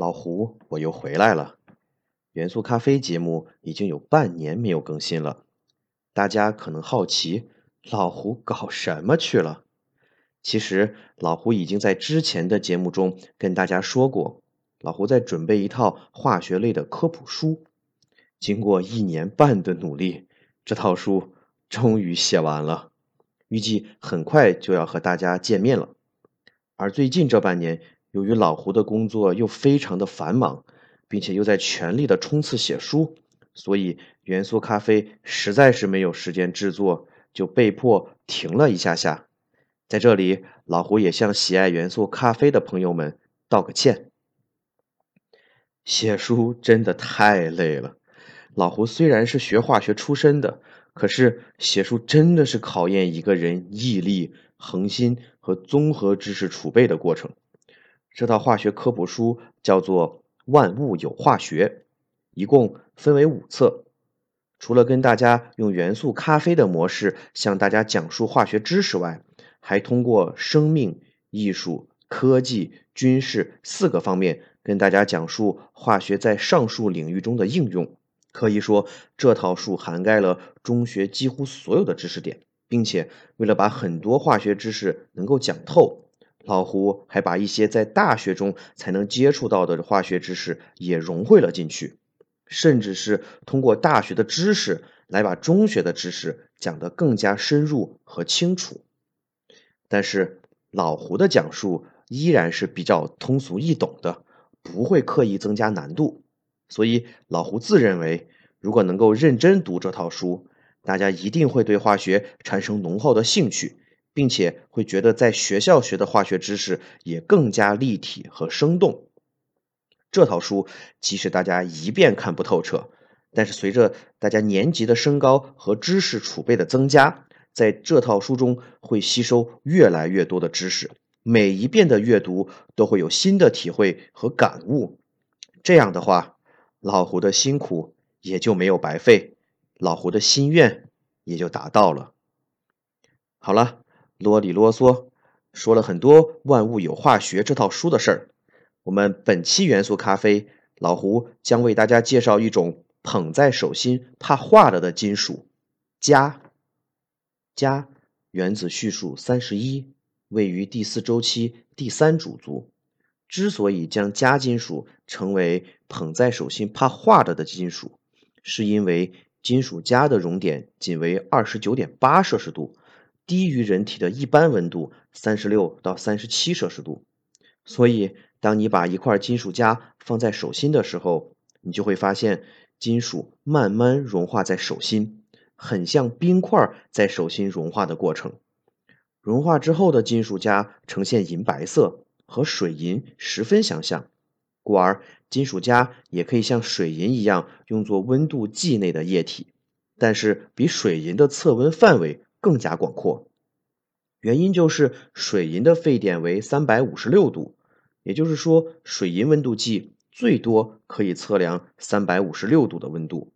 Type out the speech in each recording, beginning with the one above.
老胡，我又回来了。元素咖啡节目已经有半年没有更新了，大家可能好奇老胡搞什么去了。其实老胡已经在之前的节目中跟大家说过，老胡在准备一套化学类的科普书。经过一年半的努力，这套书终于写完了，预计很快就要和大家见面了。而最近这半年，由于老胡的工作又非常的繁忙。并且又在全力的冲刺写书，所以元素咖啡实在是没有时间制作，就被迫停了一下下。在这里，老胡也向喜爱元素咖啡的朋友们道个歉。写书真的太累了。老胡虽然是学化学出身的，可是写书真的是考验一个人毅力、恒心和综合知识储备的过程。这套化学科普书叫做。万物有化学，一共分为五册。除了跟大家用元素咖啡的模式向大家讲述化学知识外，还通过生命、艺术、科技、军事四个方面跟大家讲述化学在上述领域中的应用。可以说，这套书涵盖了中学几乎所有的知识点，并且为了把很多化学知识能够讲透。老胡还把一些在大学中才能接触到的化学知识也融汇了进去，甚至是通过大学的知识来把中学的知识讲得更加深入和清楚。但是老胡的讲述依然是比较通俗易懂的，不会刻意增加难度。所以老胡自认为，如果能够认真读这套书，大家一定会对化学产生浓厚的兴趣。并且会觉得在学校学的化学知识也更加立体和生动。这套书即使大家一遍看不透彻，但是随着大家年级的升高和知识储备的增加，在这套书中会吸收越来越多的知识。每一遍的阅读都会有新的体会和感悟。这样的话，老胡的辛苦也就没有白费，老胡的心愿也就达到了。好了。啰里啰嗦说了很多《万物有化学》这套书的事儿。我们本期元素咖啡，老胡将为大家介绍一种捧在手心怕化了的金属——镓。镓原子序数三十一，位于第四周期第三主族。之所以将镓金属称为捧在手心怕化了的金属，是因为金属镓的熔点仅为二十九点八摄氏度。低于人体的一般温度三十六到三十七摄氏度，所以当你把一块金属镓放在手心的时候，你就会发现金属慢慢融化在手心，很像冰块在手心融化的过程。融化之后的金属镓呈现银白色，和水银十分相像，故而金属镓也可以像水银一样用作温度计内的液体，但是比水银的测温范围。更加广阔，原因就是水银的沸点为三百五十六度，也就是说，水银温度计最多可以测量三百五十六度的温度，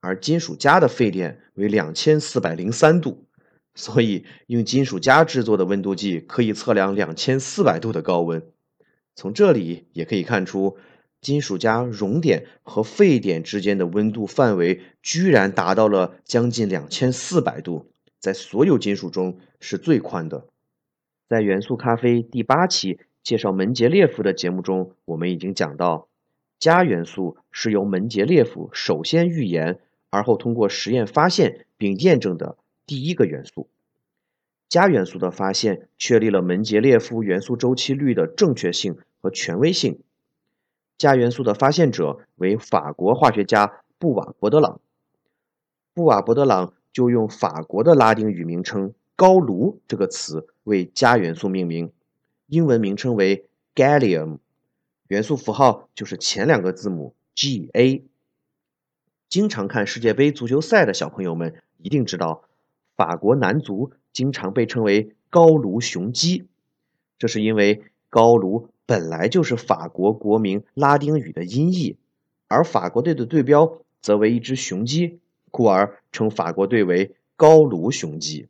而金属镓的沸点为两千四百零三度，所以用金属镓制作的温度计可以测量两千四百度的高温。从这里也可以看出，金属镓熔点和沸点之间的温度范围居然达到了将近两千四百度。在所有金属中是最宽的。在元素咖啡第八期介绍门捷列夫的节目中，我们已经讲到，镓元素是由门捷列夫首先预言，而后通过实验发现并验证的第一个元素。镓元素的发现确立了门捷列夫元素周期律的正确性和权威性。镓元素的发现者为法国化学家布瓦伯德朗。布瓦伯德朗。就用法国的拉丁语名称“高卢”这个词为镓元素命名，英文名称为 Gallium。元素符号就是前两个字母 Ga。经常看世界杯足球赛的小朋友们一定知道，法国男足经常被称为“高卢雄鸡”，这是因为高卢本来就是法国国名拉丁语的音译，而法国队的队标则为一只雄鸡，故而称法国队为“高卢雄鸡”。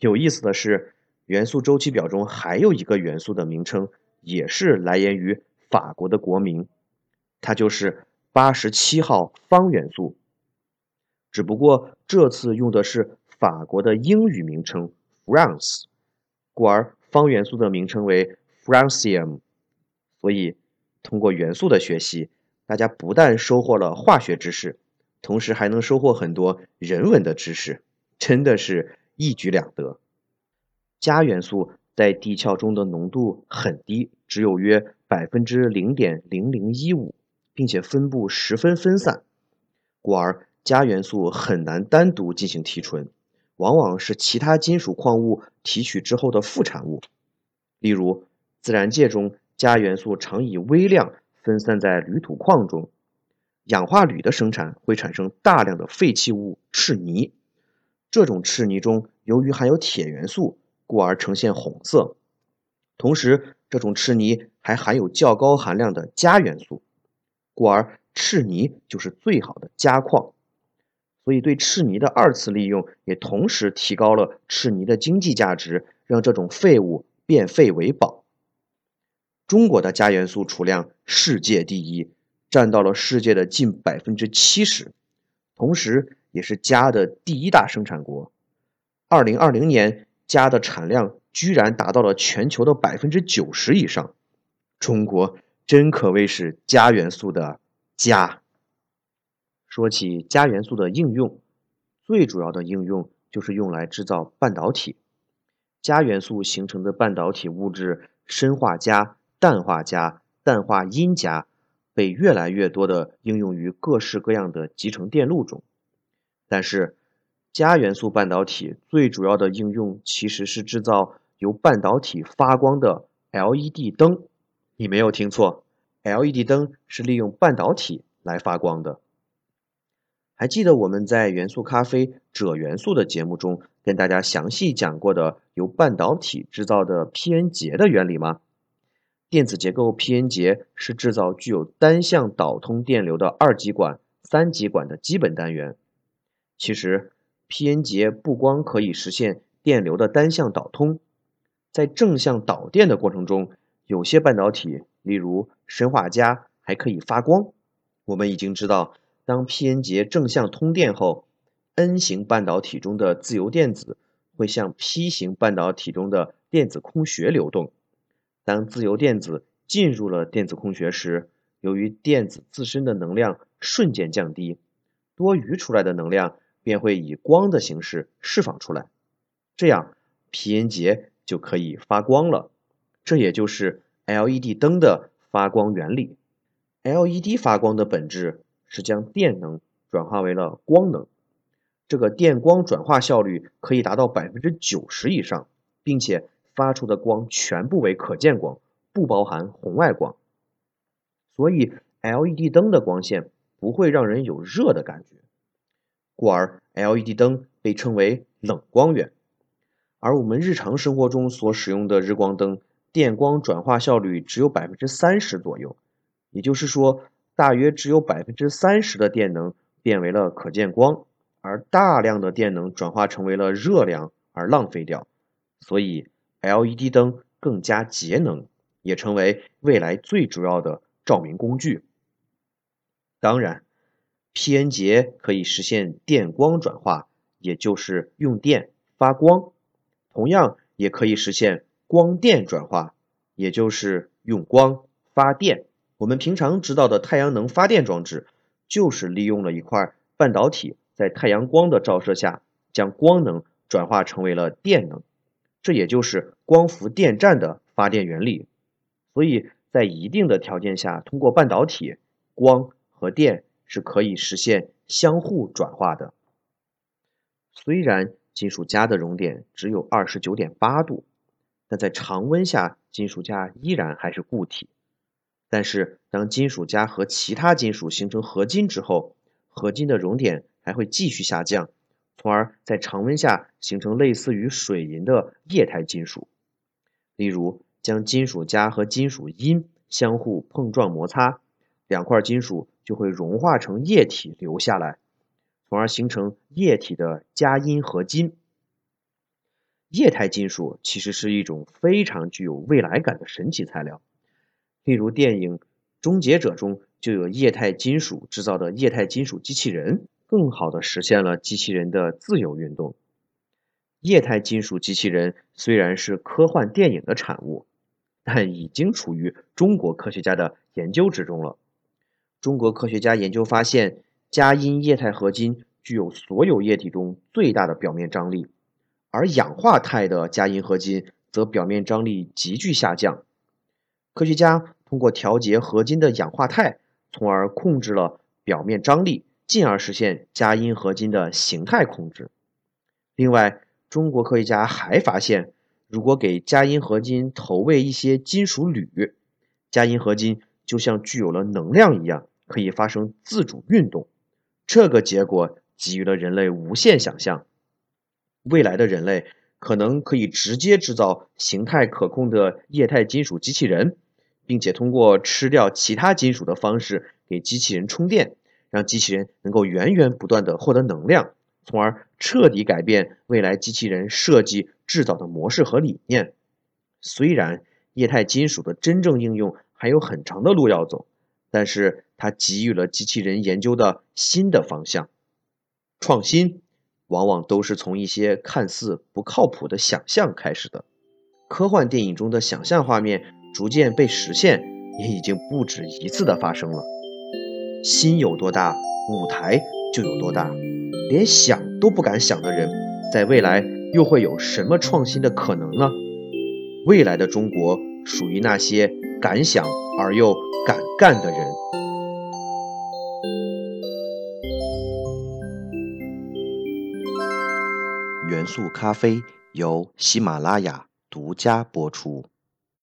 有意思的是，元素周期表中还有一个元素的名称，也是来源于法国的国名，它就是八十七号方元素。只不过这次用的是法国的英语名称 France，故而方元素的名称为 Francium。所以，通过元素的学习，大家不但收获了化学知识，同时还能收获很多人文的知识，真的是一举两得。镓元素在地壳中的浓度很低，只有约百分之零点零零一五，并且分布十分分散，故而。镓元素很难单独进行提纯，往往是其他金属矿物提取之后的副产物。例如，自然界中镓元素常以微量分散在铝土矿中，氧化铝的生产会产生大量的废弃物赤泥。这种赤泥中由于含有铁元素，故而呈现红色。同时，这种赤泥还含有较高含量的镓元素，故而赤泥就是最好的镓矿。所以，对赤泥的二次利用也同时提高了赤泥的经济价值，让这种废物变废为宝。中国的镓元素储量世界第一，占到了世界的近百分之七十，同时也是镓的第一大生产国。二零二零年，镓的产量居然达到了全球的百分之九十以上，中国真可谓是镓元素的家。说起镓元素的应用，最主要的应用就是用来制造半导体。镓元素形成的半导体物质砷化镓、氮化镓、氮化铟镓，被越来越多的应用于各式各样的集成电路中。但是，镓元素半导体最主要的应用其实是制造由半导体发光的 LED 灯。你没有听错，LED 灯是利用半导体来发光的。还记得我们在元素咖啡锗元素的节目中跟大家详细讲过的由半导体制造的 P-N 结的原理吗？电子结构 P-N 结是制造具有单向导通电流的二极管、三极管的基本单元。其实，P-N 结不光可以实现电流的单向导通，在正向导电的过程中，有些半导体，例如砷化镓，还可以发光。我们已经知道。当 P-N 结正向通电后，N 型半导体中的自由电子会向 P 型半导体中的电子空穴流动。当自由电子进入了电子空穴时，由于电子自身的能量瞬间降低，多余出来的能量便会以光的形式释放出来，这样 P-N 结就可以发光了。这也就是 LED 灯的发光原理。LED 发光的本质。是将电能转化为了光能，这个电光转化效率可以达到百分之九十以上，并且发出的光全部为可见光，不包含红外光。所以 LED 灯的光线不会让人有热的感觉，故而 LED 灯被称为冷光源。而我们日常生活中所使用的日光灯，电光转化效率只有百分之三十左右，也就是说。大约只有百分之三十的电能变为了可见光，而大量的电能转化成为了热量而浪费掉，所以 LED 灯更加节能，也成为未来最主要的照明工具。当然，P-N 结可以实现电光转化，也就是用电发光，同样也可以实现光电转化，也就是用光发电。我们平常知道的太阳能发电装置，就是利用了一块半导体，在太阳光的照射下，将光能转化成为了电能，这也就是光伏电站的发电原理。所以在一定的条件下，通过半导体，光和电是可以实现相互转化的。虽然金属镓的熔点只有二十九点八度，但在常温下，金属镓依然还是固体。但是当金属镓和其他金属形成合金之后，合金的熔点还会继续下降，从而在常温下形成类似于水银的液态金属。例如，将金属镓和金属铟相互碰撞摩擦，两块金属就会融化成液体流下来，从而形成液体的镓铟合金。液态金属其实是一种非常具有未来感的神奇材料，例如电影《终结者》中就有液态金属制造的液态金属机器人，更好的实现了机器人的自由运动。液态金属机器人虽然是科幻电影的产物，但已经处于中国科学家的研究之中了。中国科学家研究发现，佳音液态合金具有所有液体中最大的表面张力。而氧化钛的佳音合金则表面张力急剧下降。科学家通过调节合金的氧化钛，从而控制了表面张力，进而实现佳音合金的形态控制。另外，中国科学家还发现，如果给佳音合金投喂一些金属铝，佳音合金就像具有了能量一样，可以发生自主运动。这个结果给予了人类无限想象。未来的人类可能可以直接制造形态可控的液态金属机器人，并且通过吃掉其他金属的方式给机器人充电，让机器人能够源源不断的获得能量，从而彻底改变未来机器人设计制造的模式和理念。虽然液态金属的真正应用还有很长的路要走，但是它给予了机器人研究的新的方向，创新。往往都是从一些看似不靠谱的想象开始的。科幻电影中的想象画面逐渐被实现，也已经不止一次的发生了。心有多大，舞台就有多大。连想都不敢想的人，在未来又会有什么创新的可能呢？未来的中国属于那些敢想而又敢干的人。元素咖啡由喜马拉雅独家播出。